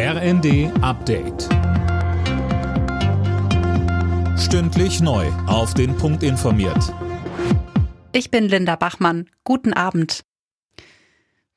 RND Update. Stündlich neu. Auf den Punkt informiert. Ich bin Linda Bachmann. Guten Abend.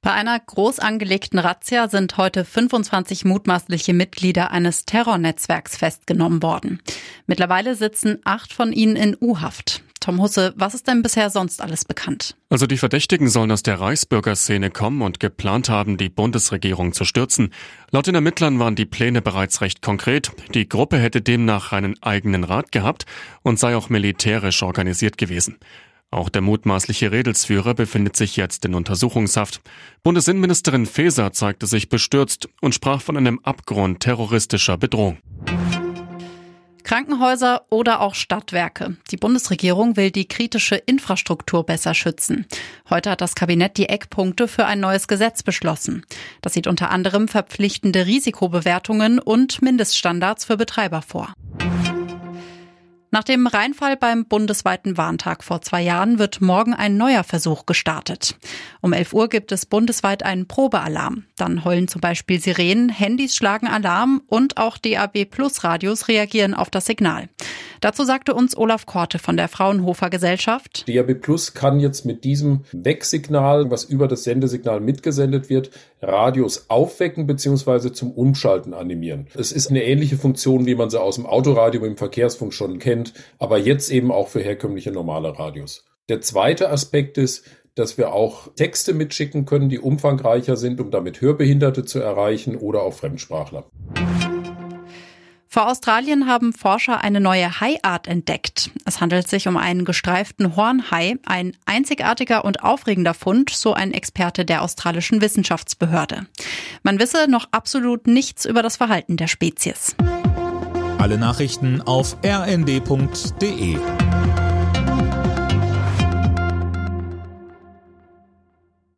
Bei einer groß angelegten Razzia sind heute 25 mutmaßliche Mitglieder eines Terrornetzwerks festgenommen worden. Mittlerweile sitzen acht von ihnen in U-Haft. Tom Husse, was ist denn bisher sonst alles bekannt? Also die Verdächtigen sollen aus der Reichsbürgerszene kommen und geplant haben, die Bundesregierung zu stürzen. Laut den Ermittlern waren die Pläne bereits recht konkret. Die Gruppe hätte demnach einen eigenen Rat gehabt und sei auch militärisch organisiert gewesen. Auch der mutmaßliche Redelsführer befindet sich jetzt in Untersuchungshaft. Bundesinnenministerin Faeser zeigte sich bestürzt und sprach von einem Abgrund terroristischer Bedrohung. Krankenhäuser oder auch Stadtwerke. Die Bundesregierung will die kritische Infrastruktur besser schützen. Heute hat das Kabinett die Eckpunkte für ein neues Gesetz beschlossen. Das sieht unter anderem verpflichtende Risikobewertungen und Mindeststandards für Betreiber vor. Nach dem Reinfall beim bundesweiten Warntag vor zwei Jahren wird morgen ein neuer Versuch gestartet. Um 11 Uhr gibt es bundesweit einen Probealarm. Dann heulen zum Beispiel Sirenen, Handys schlagen Alarm und auch DAB Plus Radios reagieren auf das Signal. Dazu sagte uns Olaf Korte von der Fraunhofer Gesellschaft. DAB Plus kann jetzt mit diesem Wegsignal, was über das Sendesignal mitgesendet wird, Radios aufwecken bzw. zum Umschalten animieren. Es ist eine ähnliche Funktion, wie man sie aus dem Autoradio im Verkehrsfunk schon kennt, aber jetzt eben auch für herkömmliche normale Radios. Der zweite Aspekt ist, dass wir auch Texte mitschicken können, die umfangreicher sind, um damit Hörbehinderte zu erreichen oder auch Fremdsprachler. Vor Australien haben Forscher eine neue Haiart entdeckt. Es handelt sich um einen gestreiften Hornhai, ein einzigartiger und aufregender Fund, so ein Experte der australischen Wissenschaftsbehörde. Man wisse noch absolut nichts über das Verhalten der Spezies. Alle Nachrichten auf rnd.de